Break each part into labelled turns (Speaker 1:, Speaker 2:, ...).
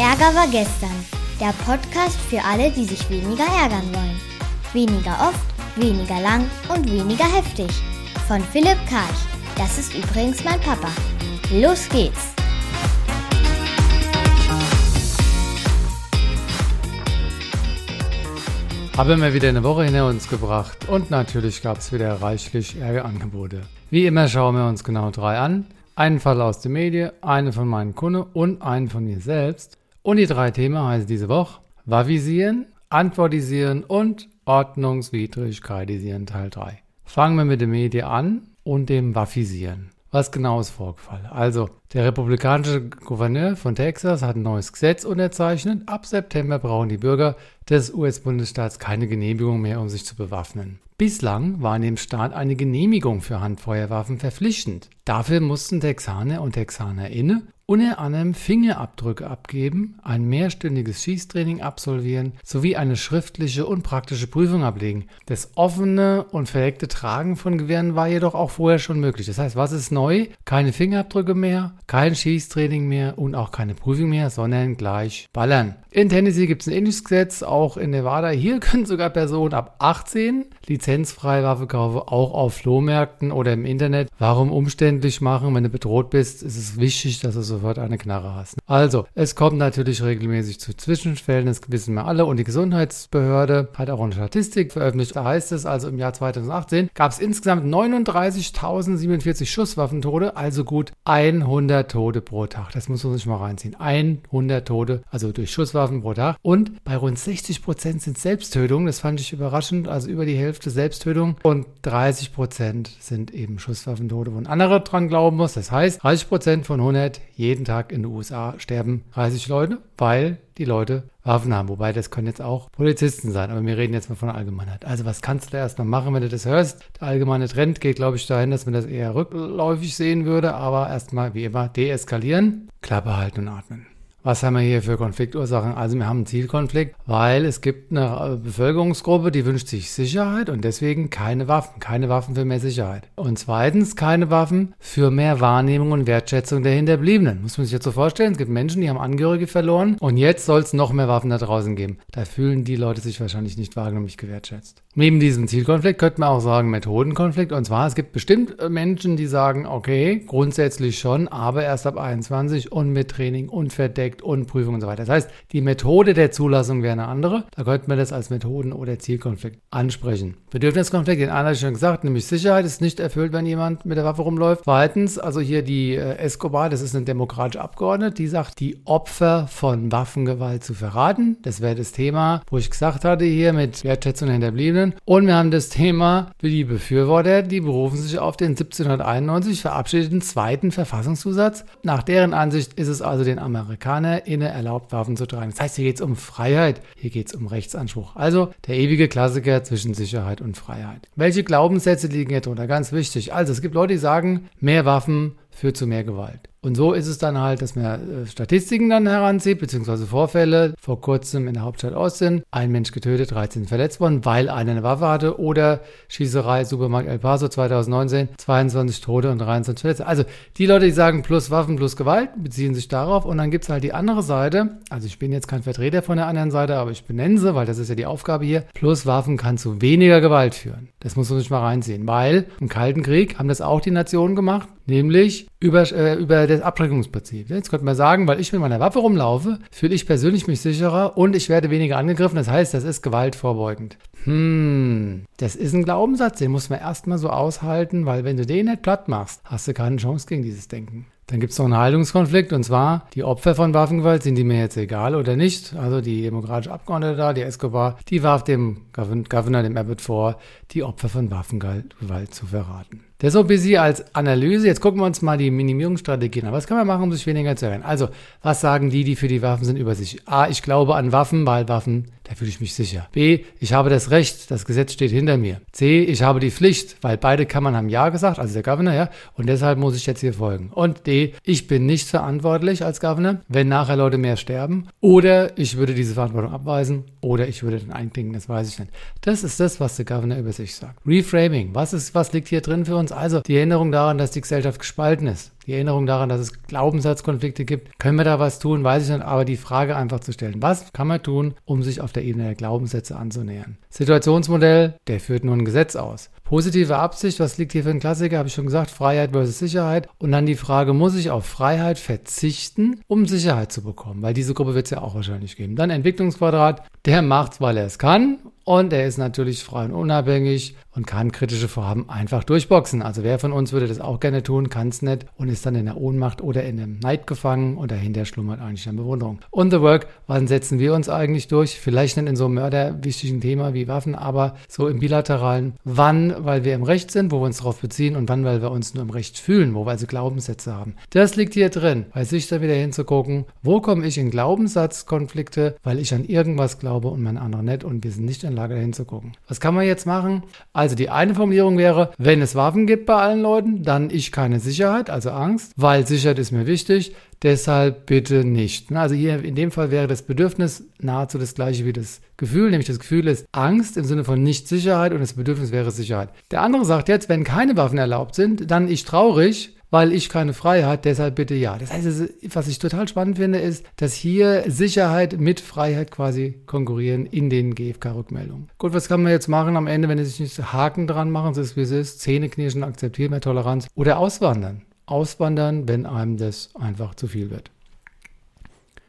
Speaker 1: Ärger war gestern. Der Podcast für alle, die sich weniger ärgern wollen. Weniger oft, weniger lang und weniger heftig. Von Philipp Karch. Das ist übrigens mein Papa. Los geht's!
Speaker 2: Haben wir wieder eine Woche hinter uns gebracht und natürlich gab es wieder reichlich Ärgerangebote. Wie immer schauen wir uns genau drei an. Einen Fall aus der Medien, einen von meinen Kunden und einen von mir selbst. Und die drei Themen heißen diese Woche Wavisieren, Antwortisieren und Ordnungswidrigkeitisieren Teil 3. Fangen wir mit dem Medien an und dem Waffisieren. Was genau ist vorgefallen? Also, der republikanische Gouverneur von Texas hat ein neues Gesetz unterzeichnet. Ab September brauchen die Bürger des US-Bundesstaats keine Genehmigung mehr, um sich zu bewaffnen. Bislang war in dem Staat eine Genehmigung für Handfeuerwaffen verpflichtend. Dafür mussten Texaner und TexanerInnen unter anderem Fingerabdrücke abgeben, ein mehrstündiges Schießtraining absolvieren sowie eine schriftliche und praktische Prüfung ablegen. Das offene und verdeckte Tragen von Gewehren war jedoch auch vorher schon möglich. Das heißt, was ist neu? Keine Fingerabdrücke mehr, kein Schießtraining mehr und auch keine Prüfung mehr, sondern gleich ballern. In Tennessee gibt es ein ähnliches Gesetz, auch in Nevada. Hier können sogar Personen ab 18 lizenzfreie Waffe kaufen, auch auf Flohmärkten oder im Internet. Warum umständlich machen? Wenn du bedroht bist, ist es wichtig, dass du sofort eine Knarre hast. Also, es kommt natürlich regelmäßig zu Zwischenfällen, das wissen wir alle. Und die Gesundheitsbehörde hat auch eine Statistik veröffentlicht. Da heißt es also, im Jahr 2018 gab es insgesamt 39.047 Schusswaffentote, also gut 100 Tote pro Tag. Das muss man sich mal reinziehen. 100 Tote, also durch Schusswaffen Schusswaffen pro Tag. Und bei rund 60 Prozent sind Selbsttötungen. Das fand ich überraschend. Also über die Hälfte Selbsttötung. Und 30 Prozent sind eben Schusswaffentote, wo ein anderer dran glauben muss. Das heißt, 30 Prozent von 100 jeden Tag in den USA sterben 30 Leute, weil die Leute Waffen haben. Wobei das können jetzt auch Polizisten sein, aber wir reden jetzt mal von der Allgemeinheit. Also was kannst du da erstmal machen, wenn du das hörst? Der allgemeine Trend geht, glaube ich, dahin, dass man das eher rückläufig sehen würde, aber erstmal wie immer deeskalieren, Klappe halten und atmen. Was haben wir hier für Konfliktursachen? Also wir haben einen Zielkonflikt, weil es gibt eine Bevölkerungsgruppe, die wünscht sich Sicherheit und deswegen keine Waffen, keine Waffen für mehr Sicherheit. Und zweitens keine Waffen für mehr Wahrnehmung und Wertschätzung der Hinterbliebenen. Muss man sich jetzt so vorstellen, es gibt Menschen, die haben Angehörige verloren und jetzt soll es noch mehr Waffen da draußen geben. Da fühlen die Leute sich wahrscheinlich nicht wahrgenommen, nicht gewertschätzt. Neben diesem Zielkonflikt könnte man auch sagen Methodenkonflikt. Und zwar, es gibt bestimmt Menschen, die sagen, okay, grundsätzlich schon, aber erst ab 21 und mit Training und verdeckt Projekt und Prüfung und so weiter. Das heißt, die Methode der Zulassung wäre eine andere. Da könnte man das als Methoden- oder Zielkonflikt ansprechen. Bedürfniskonflikt, den anderen schon gesagt, nämlich Sicherheit ist nicht erfüllt, wenn jemand mit der Waffe rumläuft. Zweitens, also hier die äh, Escobar, das ist eine demokratische Abgeordnete, die sagt, die Opfer von Waffengewalt zu verraten. Das wäre das Thema, wo ich gesagt hatte hier mit Wertschätzung der Hinterbliebenen. Und wir haben das Thema für die Befürworter, die berufen sich auf den 1791 verabschiedeten zweiten Verfassungszusatz. Nach deren Ansicht ist es also den Amerikanern inne erlaubt, Waffen zu tragen. Das heißt, hier geht es um Freiheit, hier geht es um Rechtsanspruch. Also der ewige Klassiker zwischen Sicherheit und Freiheit. Welche Glaubenssätze liegen hier drunter? Ganz wichtig. Also es gibt Leute, die sagen, mehr Waffen führt zu mehr Gewalt. Und so ist es dann halt, dass man äh, Statistiken dann heranzieht, beziehungsweise Vorfälle. Vor kurzem in der Hauptstadt Austin, ein Mensch getötet, 13 verletzt worden, weil einer eine Waffe hatte. Oder Schießerei, Supermarkt El Paso 2019, 22 Tote und 23 Verletzte. Also die Leute, die sagen plus Waffen plus Gewalt, beziehen sich darauf. Und dann gibt es halt die andere Seite. Also ich bin jetzt kein Vertreter von der anderen Seite, aber ich benenne sie, weil das ist ja die Aufgabe hier. Plus Waffen kann zu weniger Gewalt führen. Das muss man sich mal reinziehen. Weil im Kalten Krieg haben das auch die Nationen gemacht, nämlich über, äh, über das Abschreckungsprinzip. Jetzt könnte man sagen, weil ich mit meiner Waffe rumlaufe, fühle ich persönlich mich sicherer und ich werde weniger angegriffen. Das heißt, das ist gewaltvorbeugend. Hm, das ist ein Glaubenssatz, den muss man erstmal so aushalten, weil wenn du den nicht platt machst, hast du keine Chance gegen dieses Denken. Dann gibt es noch einen Haltungskonflikt und zwar die Opfer von Waffengewalt, sind die mir jetzt egal oder nicht? Also die demokratische Abgeordnete da, die Escobar, die warf dem Governor, dem Abbott vor, die Opfer von Waffengewalt zu verraten. Das so ein bisschen als Analyse. Jetzt gucken wir uns mal die Minimierungsstrategien an. Was kann man machen, um sich weniger zu ärgern? Also, was sagen die, die für die Waffen sind, über sich? A, ich glaube an Waffen, weil Waffen, da fühle ich mich sicher. B, ich habe das Recht, das Gesetz steht hinter mir. C, ich habe die Pflicht, weil beide Kammern haben Ja gesagt, also der Governor, ja, und deshalb muss ich jetzt hier folgen. Und D, ich bin nicht verantwortlich als Governor, wenn nachher Leute mehr sterben. Oder ich würde diese Verantwortung abweisen oder ich würde den einklinken, das weiß ich nicht. Das ist das, was der Governor über sich sagt. Reframing, was ist, was liegt hier drin für uns? Uns. Also die Erinnerung daran, dass die Gesellschaft gespalten ist. Die Erinnerung daran, dass es Glaubenssatzkonflikte gibt. Können wir da was tun? Weiß ich nicht. Aber die Frage einfach zu stellen. Was kann man tun, um sich auf der Ebene der Glaubenssätze anzunähern? Situationsmodell, der führt nur ein Gesetz aus. Positive Absicht, was liegt hier für ein Klassiker? Habe ich schon gesagt, Freiheit versus Sicherheit. Und dann die Frage, muss ich auf Freiheit verzichten, um Sicherheit zu bekommen? Weil diese Gruppe wird es ja auch wahrscheinlich geben. Dann Entwicklungsquadrat, der macht's, weil er es kann. Und er ist natürlich frei und unabhängig und kann kritische Vorhaben einfach durchboxen. Also wer von uns würde das auch gerne tun, kann es nicht und ist dann in der Ohnmacht oder in dem Neid gefangen und dahinter schlummert eigentlich eine Bewunderung. Und The Work, wann setzen wir uns eigentlich durch? Vielleicht nicht in so einem mörderwichtigen Thema wie Waffen, aber so im bilateralen. Wann, weil wir im Recht sind, wo wir uns darauf beziehen und wann, weil wir uns nur im Recht fühlen, wo wir also Glaubenssätze haben. Das liegt hier drin, bei sich da wieder hinzugucken, wo komme ich in Glaubenssatzkonflikte, weil ich an irgendwas glaube und mein anderer nicht und wir sind nicht in der Lage dahin zu gucken. Was kann man jetzt machen? Also die eine Formulierung wäre, wenn es Waffen gibt bei allen Leuten, dann ich keine Sicherheit, also Angst, weil Sicherheit ist mir wichtig, deshalb bitte nicht. Also hier in dem Fall wäre das Bedürfnis nahezu das gleiche wie das Gefühl, nämlich das Gefühl ist Angst im Sinne von Nicht-Sicherheit und das Bedürfnis wäre Sicherheit. Der andere sagt jetzt, wenn keine Waffen erlaubt sind, dann ich traurig, weil ich keine Freiheit, deshalb bitte ja. Das heißt, was ich total spannend finde, ist, dass hier Sicherheit mit Freiheit quasi konkurrieren in den GFK-Rückmeldungen. Gut, was kann man jetzt machen am Ende, wenn es sich nicht Haken dran machen, so ist wie es ist, Zähne knirschen, akzeptieren mehr Toleranz oder auswandern. Auswandern, wenn einem das einfach zu viel wird.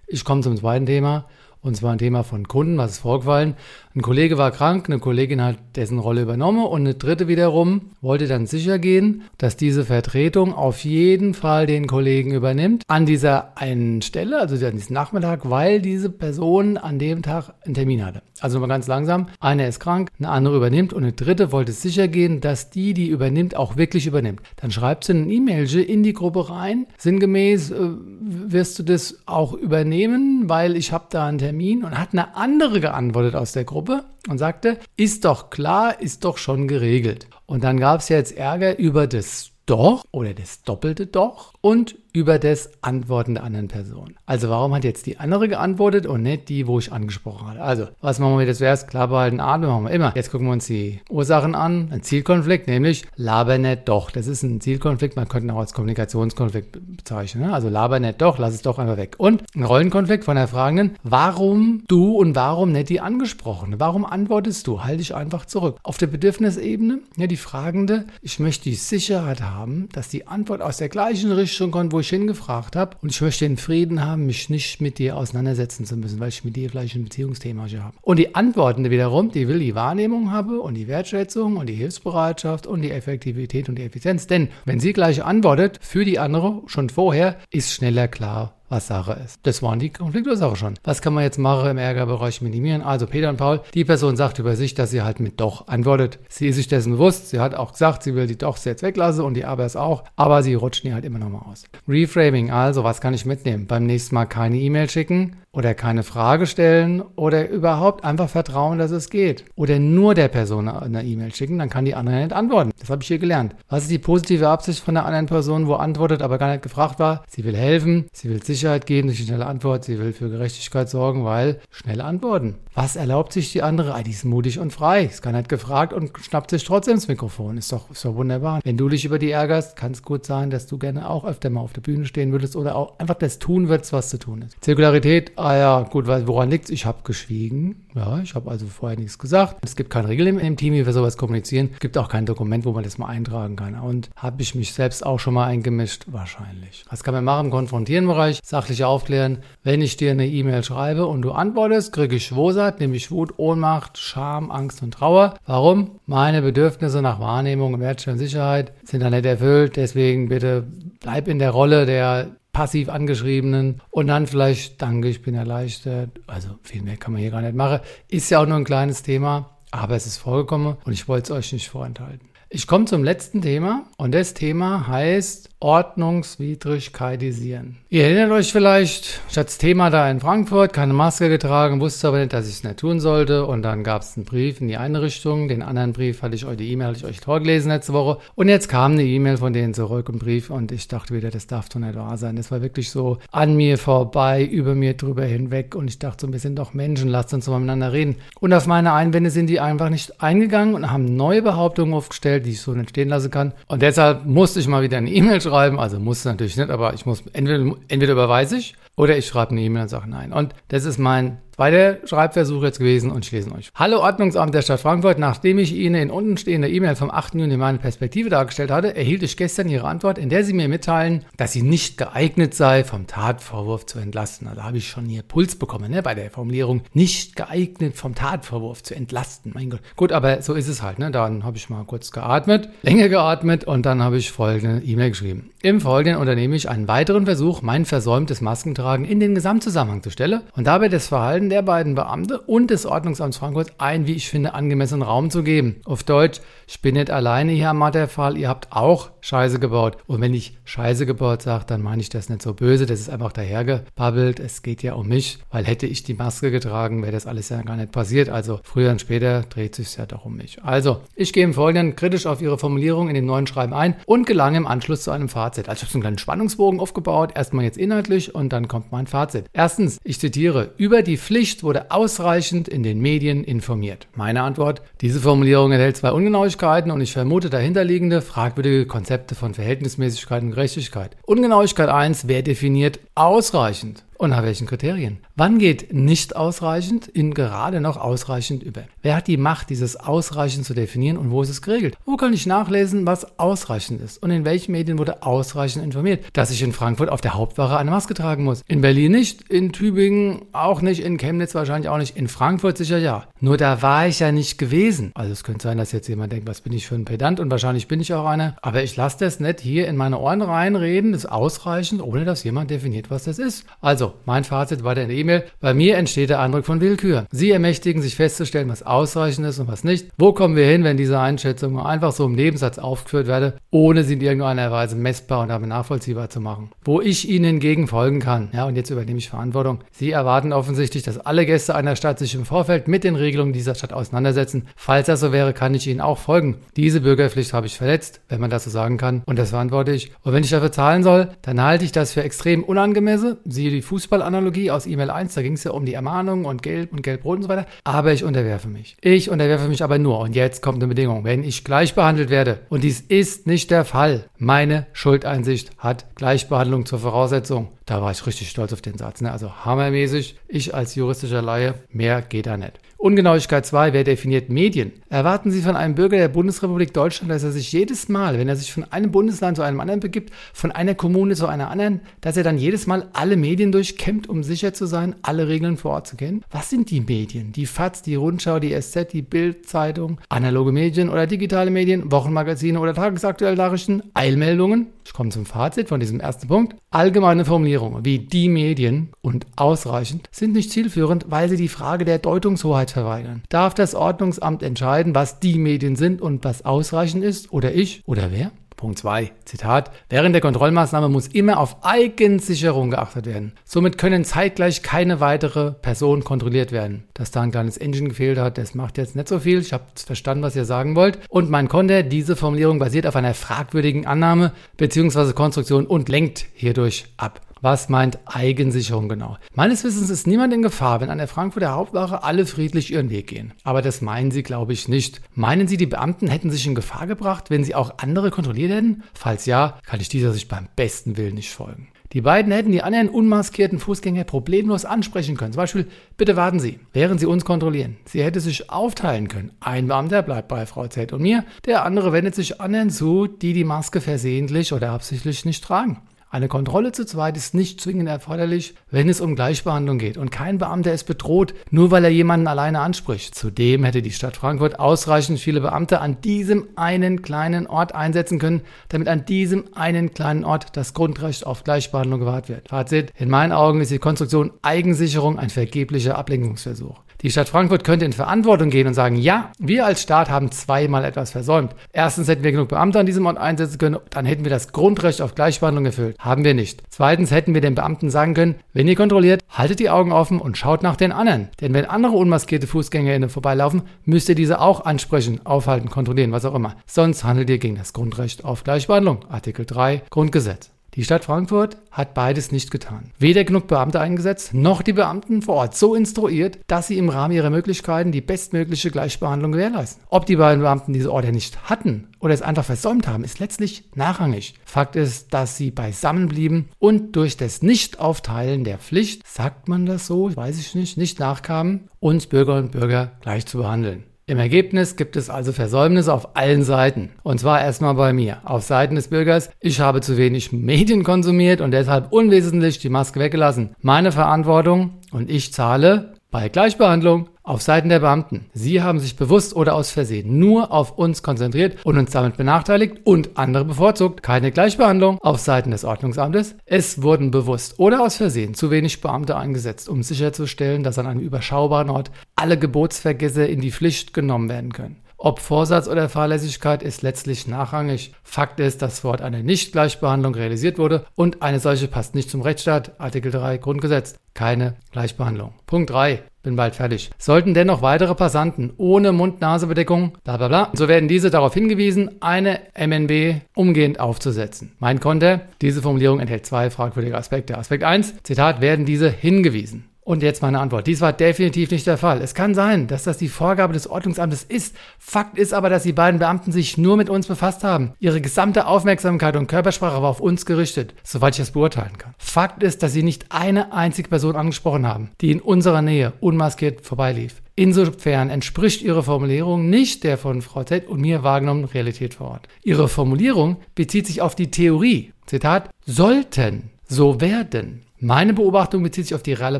Speaker 2: Ich komme zum zweiten Thema. Und zwar ein Thema von Kunden, was ist vorgefallen. Ein Kollege war krank, eine Kollegin hat dessen Rolle übernommen und eine dritte wiederum wollte dann sicher gehen, dass diese Vertretung auf jeden Fall den Kollegen übernimmt an dieser einen Stelle, also an diesem Nachmittag, weil diese Person an dem Tag einen Termin hatte. Also nochmal ganz langsam. Einer ist krank, eine andere übernimmt und eine dritte wollte sicher gehen, dass die, die übernimmt, auch wirklich übernimmt. Dann schreibt sie ein E-Mail in die Gruppe rein. Sinngemäß, äh, wirst du das auch übernehmen, weil ich habe da einen Termin und hat eine andere geantwortet aus der Gruppe. Gruppe und sagte, ist doch klar, ist doch schon geregelt. Und dann gab es jetzt Ärger über das doch oder das doppelte doch und über das Antworten der anderen Person. Also warum hat jetzt die andere geantwortet und nicht die, wo ich angesprochen hatte? Also, was machen wir jetzt zuerst? Klar behalten, Atem machen wir immer. Jetzt gucken wir uns die Ursachen an. Ein Zielkonflikt, nämlich laber nicht doch. Das ist ein Zielkonflikt, man könnte ihn auch als Kommunikationskonflikt bezeichnen. Ne? Also laber nicht doch, lass es doch einfach weg. Und ein Rollenkonflikt von der Fragenden, warum du und warum nicht die Angesprochene? Warum antwortest du? Halte dich einfach zurück. Auf der Bedürfnisebene, ja, die Fragende, ich möchte die Sicherheit haben, dass die Antwort aus der gleichen Richtung kommt, wo ich hingefragt habe. Und ich möchte den Frieden haben, mich nicht mit dir auseinandersetzen zu müssen, weil ich mit dir vielleicht ein Beziehungsthema habe. Und die Antworten wiederum, die will die Wahrnehmung haben und die Wertschätzung und die Hilfsbereitschaft und die Effektivität und die Effizienz. Denn wenn sie gleich antwortet für die andere schon vorher, ist schneller klar, was Sache ist. Das waren die Konfliktursache schon. Was kann man jetzt machen im Ärgerbereich minimieren? Also Peter und Paul, die Person sagt über sich, dass sie halt mit doch antwortet. Sie ist sich dessen bewusst. Sie hat auch gesagt, sie will die Dochs jetzt weglassen und die Abers auch. Aber sie rutschen die halt immer noch mal aus. Reframing, also was kann ich mitnehmen? Beim nächsten Mal keine E-Mail schicken oder keine Frage stellen oder überhaupt einfach vertrauen, dass es geht. Oder nur der Person eine E-Mail schicken, dann kann die andere nicht antworten. Das habe ich hier gelernt. Was ist die positive Absicht von der anderen Person, wo antwortet, aber gar nicht gefragt war? Sie will helfen, sie will sicher Sicherheit geben durch eine schnelle Antwort. Sie will für Gerechtigkeit sorgen, weil schnelle Antworten. Was erlaubt sich die andere? Ah, die ist mutig und frei. Ist gar nicht gefragt und schnappt sich trotzdem ins Mikrofon. Ist doch, ist doch wunderbar. Wenn du dich über die ärgerst, kann es gut sein, dass du gerne auch öfter mal auf der Bühne stehen würdest oder auch einfach das tun würdest, was zu tun ist. Zirkularität, ah ja, gut, woran liegt es? Ich habe geschwiegen. Ja, ich habe also vorher nichts gesagt. Es gibt keine Regeln im Team, wie wir sowas kommunizieren. Es gibt auch kein Dokument, wo man das mal eintragen kann. Und habe ich mich selbst auch schon mal eingemischt? Wahrscheinlich. Was kann man machen im konfrontieren Bereich? Sachlich aufklären. Wenn ich dir eine E-Mail schreibe und du antwortest, kriege ich Schwosat, nämlich Wut, Ohnmacht, Scham, Angst und Trauer. Warum? Meine Bedürfnisse nach Wahrnehmung, Wertschätzung und Sicherheit sind da nicht erfüllt. Deswegen bitte bleib in der Rolle der passiv angeschriebenen und dann vielleicht danke, ich bin erleichtert. Also viel mehr kann man hier gar nicht machen. Ist ja auch nur ein kleines Thema, aber es ist vorgekommen und ich wollte es euch nicht vorenthalten. Ich komme zum letzten Thema und das Thema heißt Ordnungswidrigkeitisieren. Ihr erinnert euch vielleicht, ich hatte das Thema da in Frankfurt, keine Maske getragen, wusste aber nicht, dass ich es nicht tun sollte. Und dann gab es einen Brief in die eine Richtung, den anderen Brief hatte ich euch, die E-Mail hatte ich euch vorgelesen letzte Woche. Und jetzt kam eine E-Mail von denen zurück, ein Brief, und ich dachte wieder, das darf doch nicht wahr sein. Das war wirklich so an mir vorbei, über mir drüber hinweg. Und ich dachte so, wir sind doch Menschen, lasst uns miteinander reden. Und auf meine Einwände sind die einfach nicht eingegangen und haben neue Behauptungen aufgestellt, die ich so nicht stehen lassen kann. Und deshalb musste ich mal wieder eine E-Mail schreiben. Also musste natürlich nicht, aber ich muss entweder, entweder überweise ich oder ich schreibe eine E-Mail und sage nein. Und das ist mein zweiter Schreibversuch jetzt gewesen und ich lese euch. Hallo Ordnungsamt der Stadt Frankfurt. Nachdem ich Ihnen in untenstehender E-Mail vom 8. Juni meine Perspektive dargestellt hatte, erhielt ich gestern Ihre Antwort, in der Sie mir mitteilen, dass sie nicht geeignet sei, vom Tatvorwurf zu entlasten. Also habe ich schon hier Puls bekommen, ne, bei der Formulierung. Nicht geeignet, vom Tatvorwurf zu entlasten. Mein Gott. Gut, aber so ist es halt, ne. Dann habe ich mal kurz geatmet, länger geatmet und dann habe ich folgende E-Mail geschrieben. Im Folgenden unternehme ich einen weiteren Versuch, mein versäumtes Maskentragen in den Gesamtzusammenhang zu stellen und dabei das Verhalten der beiden Beamte und des Ordnungsamts Frankfurt ein, wie ich finde, angemessenen Raum zu geben. Auf Deutsch, nicht alleine hier am Matterfall, ihr habt auch Scheiße gebaut. Und wenn ich Scheiße gebaut sage, dann meine ich das nicht so böse, das ist einfach dahergebabbelt. Es geht ja um mich, weil hätte ich die Maske getragen, wäre das alles ja gar nicht passiert. Also früher und später dreht sich ja doch um mich. Also, ich gehe im Folgenden kritisch auf Ihre Formulierung in dem neuen Schreiben ein und gelange im Anschluss zu einem Fazit. Also ich habe so einen kleinen Spannungsbogen aufgebaut, erstmal jetzt inhaltlich und dann kommt mein Fazit. Erstens, ich zitiere, über die Pflicht wurde ausreichend in den Medien informiert. Meine Antwort, diese Formulierung enthält zwei Ungenauigkeiten und ich vermute dahinterliegende fragwürdige Konzepte von Verhältnismäßigkeit und Gerechtigkeit. Ungenauigkeit 1, wer definiert ausreichend? Und nach welchen Kriterien? Wann geht nicht ausreichend in gerade noch ausreichend über? Wer hat die Macht, dieses ausreichend zu definieren und wo ist es geregelt? Wo kann ich nachlesen, was ausreichend ist? Und in welchen Medien wurde ausreichend informiert, dass ich in Frankfurt auf der Hauptwache eine Maske tragen muss? In Berlin nicht, in Tübingen auch nicht, in Chemnitz wahrscheinlich auch nicht, in Frankfurt sicher ja. Nur da war ich ja nicht gewesen. Also es könnte sein, dass jetzt jemand denkt, was bin ich für ein Pedant und wahrscheinlich bin ich auch einer. Aber ich lasse das nicht hier in meine Ohren reinreden, das ist ausreichend, ohne dass jemand definiert, was das ist. Also, mein Fazit war der E-Mail. Bei mir entsteht der Eindruck von Willkür. Sie ermächtigen sich festzustellen, was ausreichend ist und was nicht. Wo kommen wir hin, wenn diese Einschätzungen einfach so im Nebensatz aufgeführt werden, ohne sie in irgendeiner Weise messbar und damit nachvollziehbar zu machen? Wo ich Ihnen hingegen folgen kann. Ja, und jetzt übernehme ich Verantwortung. Sie erwarten offensichtlich, dass alle Gäste einer Stadt sich im Vorfeld mit den Regelungen dieser Stadt auseinandersetzen. Falls das so wäre, kann ich Ihnen auch folgen. Diese Bürgerpflicht habe ich verletzt, wenn man das so sagen kann. Und das verantworte ich. Und wenn ich dafür zahlen soll, dann halte ich das für extrem unangemessen. Siehe die Fuß Fußballanalogie aus E-Mail 1, da ging es ja um die Ermahnung und Gelb und Gelb-Rot und so weiter. Aber ich unterwerfe mich. Ich unterwerfe mich aber nur. Und jetzt kommt eine Bedingung. Wenn ich gleich behandelt werde, und dies ist nicht der Fall, meine Schuldeinsicht hat Gleichbehandlung zur Voraussetzung. Da war ich richtig stolz auf den Satz. Ne? Also hammermäßig. Ich als juristischer Laie, mehr geht da nicht. Ungenauigkeit 2, wer definiert Medien? Erwarten Sie von einem Bürger der Bundesrepublik Deutschland, dass er sich jedes Mal, wenn er sich von einem Bundesland zu einem anderen begibt, von einer Kommune zu einer anderen, dass er dann jedes Mal alle Medien durchkämmt, um sicher zu sein, alle Regeln vor Ort zu kennen? Was sind die Medien? Die FAZ, die Rundschau, die SZ, die Bild-Zeitung, analoge Medien oder digitale Medien, Wochenmagazine oder tagesaktuelle Nachrichten, Eilmeldungen? Ich komme zum Fazit von diesem ersten Punkt. Allgemeine Formulierungen wie die Medien und ausreichend sind nicht zielführend, weil sie die Frage der Deutungshoheit verweigern. Darf das Ordnungsamt entscheiden, was die Medien sind und was ausreichend ist? Oder ich? Oder wer? Punkt 2, Zitat, während der Kontrollmaßnahme muss immer auf Eigensicherung geachtet werden. Somit können zeitgleich keine weitere Person kontrolliert werden. Dass da ein kleines Engine gefehlt hat, das macht jetzt nicht so viel. Ich habe verstanden, was ihr sagen wollt. Und mein Konter, diese Formulierung basiert auf einer fragwürdigen Annahme bzw. Konstruktion und lenkt hierdurch ab. Was meint Eigensicherung genau? Meines Wissens ist niemand in Gefahr, wenn an der Frankfurter Hauptwache alle friedlich ihren Weg gehen. Aber das meinen Sie, glaube ich, nicht. Meinen Sie, die Beamten hätten sich in Gefahr gebracht, wenn sie auch andere kontrolliert hätten? Falls ja, kann ich dieser sich beim besten Willen nicht folgen. Die beiden hätten die anderen unmaskierten Fußgänger problemlos ansprechen können. Zum Beispiel, bitte warten Sie, während Sie uns kontrollieren. Sie hätte sich aufteilen können. Ein Beamter bleibt bei Frau Z und mir, der andere wendet sich anderen zu, die die Maske versehentlich oder absichtlich nicht tragen. Eine Kontrolle zu zweit ist nicht zwingend erforderlich, wenn es um Gleichbehandlung geht und kein Beamter ist bedroht, nur weil er jemanden alleine anspricht. Zudem hätte die Stadt Frankfurt ausreichend viele Beamte an diesem einen kleinen Ort einsetzen können, damit an diesem einen kleinen Ort das Grundrecht auf Gleichbehandlung gewahrt wird. Fazit, in meinen Augen ist die Konstruktion Eigensicherung ein vergeblicher Ablenkungsversuch. Die Stadt Frankfurt könnte in Verantwortung gehen und sagen, ja, wir als Staat haben zweimal etwas versäumt. Erstens hätten wir genug Beamte an diesem Ort einsetzen können, dann hätten wir das Grundrecht auf Gleichbehandlung erfüllt. Haben wir nicht. Zweitens hätten wir den Beamten sagen können, wenn ihr kontrolliert, haltet die Augen offen und schaut nach den anderen. Denn wenn andere unmaskierte FußgängerInnen vorbeilaufen, müsst ihr diese auch ansprechen, aufhalten, kontrollieren, was auch immer. Sonst handelt ihr gegen das Grundrecht auf Gleichbehandlung. Artikel 3 Grundgesetz. Die Stadt Frankfurt hat beides nicht getan. Weder genug Beamte eingesetzt, noch die Beamten vor Ort so instruiert, dass sie im Rahmen ihrer Möglichkeiten die bestmögliche Gleichbehandlung gewährleisten. Ob die beiden Beamten diese Orte nicht hatten oder es einfach versäumt haben, ist letztlich nachrangig. Fakt ist, dass sie beisammen blieben und durch das Nicht-Aufteilen der Pflicht, sagt man das so, weiß ich nicht, nicht nachkamen, uns Bürgerinnen und Bürger gleich zu behandeln. Im Ergebnis gibt es also Versäumnisse auf allen Seiten. Und zwar erstmal bei mir. Auf Seiten des Bürgers, ich habe zu wenig Medien konsumiert und deshalb unwesentlich die Maske weggelassen. Meine Verantwortung und ich zahle bei Gleichbehandlung auf Seiten der Beamten. Sie haben sich bewusst oder aus Versehen nur auf uns konzentriert und uns damit benachteiligt und andere bevorzugt. Keine Gleichbehandlung auf Seiten des Ordnungsamtes. Es wurden bewusst oder aus Versehen zu wenig Beamte eingesetzt, um sicherzustellen, dass an einem überschaubaren Ort alle Gebotsvergesse in die Pflicht genommen werden können. Ob Vorsatz oder Fahrlässigkeit ist letztlich nachrangig. Fakt ist, dass vor Ort eine Nicht-Gleichbehandlung realisiert wurde und eine solche passt nicht zum Rechtsstaat. Artikel 3 Grundgesetz. Keine Gleichbehandlung. Punkt 3. Bin bald fertig. Sollten dennoch weitere Passanten ohne Mund-Nase-Bedeckung, bla bla bla, so werden diese darauf hingewiesen, eine MNB umgehend aufzusetzen. Mein Konter, diese Formulierung enthält zwei fragwürdige Aspekte. Aspekt 1, Zitat, werden diese hingewiesen. Und jetzt meine Antwort. Dies war definitiv nicht der Fall. Es kann sein, dass das die Vorgabe des Ordnungsamtes ist. Fakt ist aber, dass die beiden Beamten sich nur mit uns befasst haben. Ihre gesamte Aufmerksamkeit und Körpersprache war auf uns gerichtet, soweit ich das beurteilen kann. Fakt ist, dass sie nicht eine einzige Person angesprochen haben, die in unserer Nähe unmaskiert vorbeilief. Insofern entspricht Ihre Formulierung nicht der von Frau Z und mir wahrgenommenen Realität vor Ort. Ihre Formulierung bezieht sich auf die Theorie. Zitat, sollten, so werden. Meine Beobachtung bezieht sich auf die reale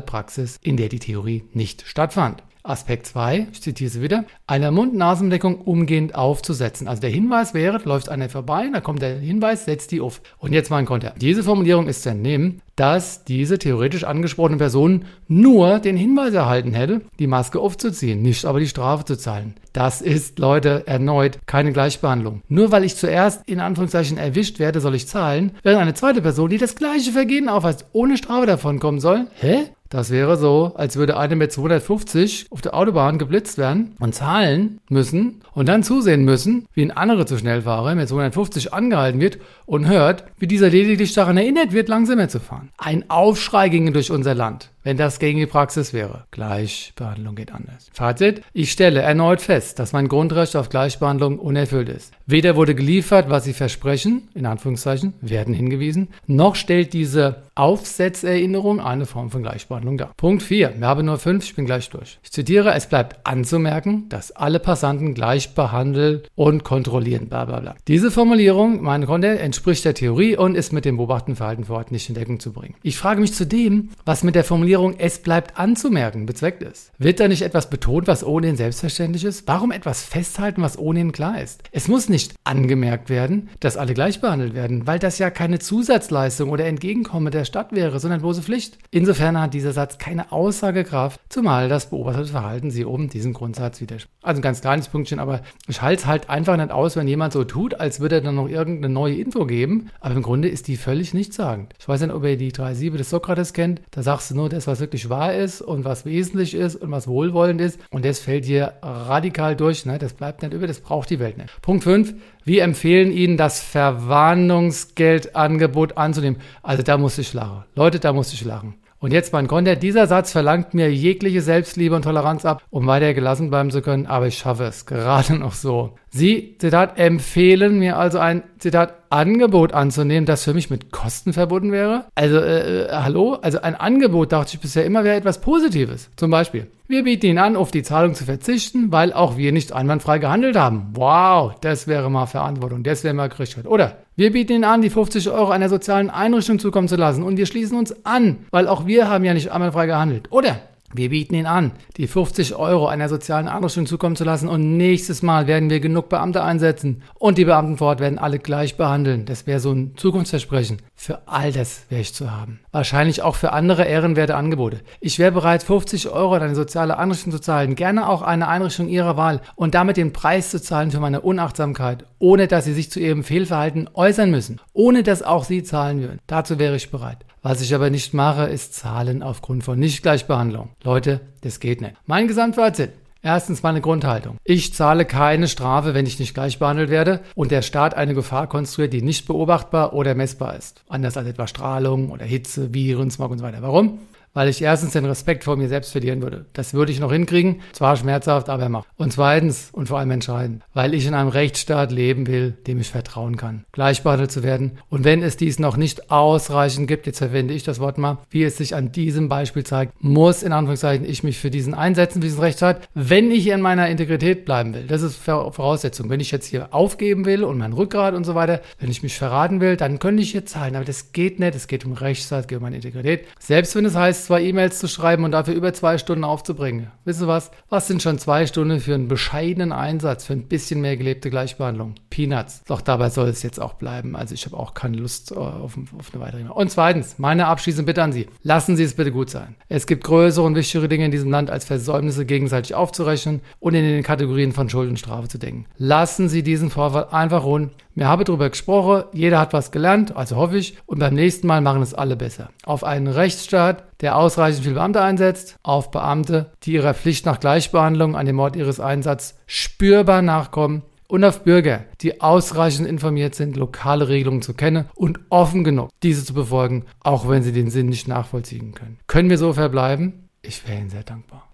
Speaker 2: Praxis, in der die Theorie nicht stattfand. Aspekt 2, ich zitiere sie wieder, eine Mund-Nasen-Deckung umgehend aufzusetzen. Also der Hinweis wäre, läuft einer vorbei, da kommt der Hinweis, setzt die auf. Und jetzt mein Konter. Diese Formulierung ist zu entnehmen, dass diese theoretisch angesprochene Person nur den Hinweis erhalten hätte, die Maske aufzuziehen, nicht aber die Strafe zu zahlen. Das ist, Leute, erneut keine Gleichbehandlung. Nur weil ich zuerst in Anführungszeichen erwischt werde, soll ich zahlen, während eine zweite Person, die das gleiche Vergehen aufweist, ohne Strafe davon kommen soll. Hä? Das wäre so, als würde einer mit 250 auf der Autobahn geblitzt werden und zahlen müssen und dann zusehen müssen, wie ein anderer zu schnell fahre, mit 250 angehalten wird und hört, wie dieser lediglich daran erinnert wird, langsamer zu fahren. Ein Aufschrei ginge durch unser Land wenn das gegen die Praxis wäre. Gleichbehandlung geht anders. Fazit. Ich stelle erneut fest, dass mein Grundrecht auf Gleichbehandlung unerfüllt ist. Weder wurde geliefert, was sie versprechen, in Anführungszeichen, werden hingewiesen, noch stellt diese Aufsetzerinnerung eine Form von Gleichbehandlung dar. Punkt 4. Wir haben nur 5, ich bin gleich durch. Ich zitiere, es bleibt anzumerken, dass alle Passanten gleich behandelt und kontrollieren, bla bla bla. Diese Formulierung, meine Konte, entspricht der Theorie und ist mit dem beobachteten Verhalten vor Ort nicht in Deckung zu bringen. Ich frage mich zudem, was mit der Formulierung es bleibt anzumerken bezweckt ist? Wird da nicht etwas betont, was ohnehin selbstverständlich ist? Warum etwas festhalten, was ohnehin klar ist? Es muss nicht angemerkt werden, dass alle gleich behandelt werden, weil das ja keine Zusatzleistung oder Entgegenkommen der Stadt wäre, sondern bloße Pflicht. Insofern hat dieser Satz keine Aussagekraft, zumal das beobachtete Verhalten sie oben diesen Grundsatz widerspricht. Also ein ganz kleines Pünktchen, aber ich halte es halt einfach nicht aus, wenn jemand so tut, als würde er dann noch irgendeine neue Info geben, aber im Grunde ist die völlig nichtssagend. Ich weiß nicht, ob ihr die drei Siebe des Sokrates kennt, da sagst du nur, das was wirklich wahr ist und was wesentlich ist und was wohlwollend ist. Und das fällt hier radikal durch. Ne? Das bleibt nicht über, das braucht die Welt nicht. Punkt 5. Wir empfehlen Ihnen, das Verwarnungsgeldangebot anzunehmen. Also da muss ich lachen. Leute, da muss ich lachen. Und jetzt mein Konter, dieser Satz verlangt mir jegliche Selbstliebe und Toleranz ab, um weiter gelassen bleiben zu können, aber ich schaffe es gerade noch so. Sie, Zitat, empfehlen mir also ein, Zitat, Angebot anzunehmen, das für mich mit Kosten verbunden wäre? Also, äh, äh, hallo? Also ein Angebot, dachte ich bisher immer, wäre etwas Positives. Zum Beispiel, wir bieten Ihnen an, auf die Zahlung zu verzichten, weil auch wir nicht einwandfrei gehandelt haben. Wow, das wäre mal Verantwortung, das wäre mal Gerechtigkeit. Oder wir bieten Ihnen an, die 50 Euro einer sozialen Einrichtung zukommen zu lassen und wir schließen uns an, weil auch wir haben ja nicht einwandfrei gehandelt. Oder Wir bieten Ihnen an, die 50 Euro einer sozialen Einrichtung zukommen zu lassen und nächstes Mal werden wir genug Beamte einsetzen und die Beamten vor Ort werden alle gleich behandeln. Das wäre so ein Zukunftsversprechen. Für all das wäre ich zu haben. Wahrscheinlich auch für andere ehrenwerte Angebote. Ich wäre bereit, 50 Euro an eine soziale Einrichtung zu zahlen, gerne auch eine Einrichtung Ihrer Wahl und damit den Preis zu zahlen für meine Unachtsamkeit, ohne dass Sie sich zu Ihrem Fehlverhalten äußern müssen, ohne dass auch Sie zahlen würden. Dazu wäre ich bereit. Was ich aber nicht mache, ist Zahlen aufgrund von Nichtgleichbehandlung. Leute, das geht nicht. Mein Gesamtfazit. Erstens meine Grundhaltung. Ich zahle keine Strafe, wenn ich nicht gleich behandelt werde und der Staat eine Gefahr konstruiert, die nicht beobachtbar oder messbar ist. Anders als etwa Strahlung oder Hitze, Viren, Smog und so weiter. Warum? Weil ich erstens den Respekt vor mir selbst verlieren würde. Das würde ich noch hinkriegen, zwar schmerzhaft, aber mach. Und zweitens und vor allem entscheidend, weil ich in einem Rechtsstaat leben will, dem ich vertrauen kann, gleich behandelt zu werden. Und wenn es dies noch nicht ausreichend gibt, jetzt verwende ich das Wort mal, wie es sich an diesem Beispiel zeigt, muss in Anführungszeichen ich mich für diesen einsetzen, für diesen Rechtsstaat, wenn ich in meiner Integrität bleiben will. Das ist Voraussetzung. Wenn ich jetzt hier aufgeben will und mein Rückgrat und so weiter, wenn ich mich verraten will, dann könnte ich hier zahlen. Aber das geht nicht. Es geht um Rechtsstaat, es geht um meine Integrität. Selbst wenn es heißt, zwei E-Mails zu schreiben und dafür über zwei Stunden aufzubringen. Wissen Sie was? Was sind schon zwei Stunden für einen bescheidenen Einsatz, für ein bisschen mehr gelebte Gleichbehandlung? Peanuts. Doch dabei soll es jetzt auch bleiben. Also ich habe auch keine Lust auf, auf eine weitere E-Mail. Und zweitens, meine abschließende Bitte an Sie. Lassen Sie es bitte gut sein. Es gibt größere und wichtigere Dinge in diesem Land, als Versäumnisse gegenseitig aufzurechnen und in den Kategorien von Schuld und Strafe zu denken. Lassen Sie diesen Vorfall einfach ruhen. Wir haben darüber gesprochen, jeder hat was gelernt, also hoffe ich, und beim nächsten Mal machen es alle besser. Auf einen Rechtsstaat, der ausreichend viele Beamte einsetzt, auf Beamte, die ihrer Pflicht nach Gleichbehandlung an dem Mord ihres Einsatzes spürbar nachkommen und auf Bürger, die ausreichend informiert sind, lokale Regelungen zu kennen und offen genug, diese zu befolgen, auch wenn sie den Sinn nicht nachvollziehen können. Können wir so verbleiben? Ich wäre Ihnen sehr dankbar.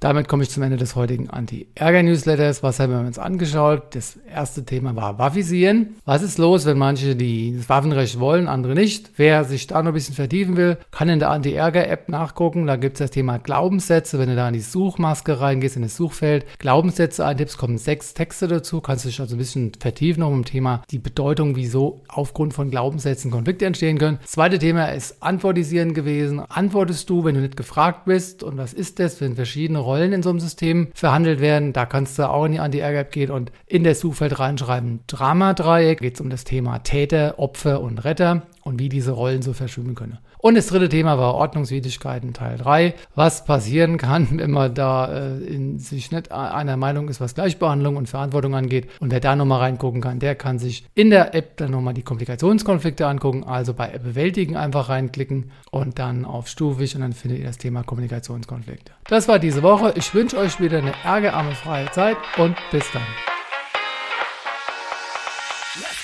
Speaker 2: Damit komme ich zum Ende des heutigen Anti-Ärger-Newsletters. Was haben wir uns angeschaut? Das erste Thema war Waffisieren. Was ist los, wenn manche die das Waffenrecht wollen, andere nicht? Wer sich da noch ein bisschen vertiefen will, kann in der Anti-Ärger-App nachgucken. Da gibt es das Thema Glaubenssätze. Wenn du da in die Suchmaske reingehst, in das Suchfeld, Glaubenssätze eintippst, kommen sechs Texte dazu. Kannst du dich also ein bisschen vertiefen noch im Thema die Bedeutung, wieso aufgrund von Glaubenssätzen Konflikte entstehen können. Das zweite Thema ist Antwortisieren gewesen. Antwortest du, wenn du nicht gefragt bist? Und was ist das, wenn verschiedene Rollen in so einem System verhandelt werden. Da kannst du auch in die Anti-Ärger gehen und in das Suchfeld reinschreiben Drama-Dreieck. Geht es um das Thema Täter, Opfer und Retter und wie diese Rollen so verschwimmen können. Und das dritte Thema war Ordnungswidrigkeiten Teil 3. Was passieren kann, wenn man da äh, in sich nicht einer Meinung ist, was Gleichbehandlung und Verantwortung angeht. Und wer da nochmal reingucken kann, der kann sich in der App dann nochmal die Komplikationskonflikte angucken. Also bei bewältigen einfach reinklicken und dann auf stufig und dann findet ihr das Thema Kommunikationskonflikte. Das war diese Woche. Ich wünsche euch wieder eine ärgerarme freie Zeit und bis dann.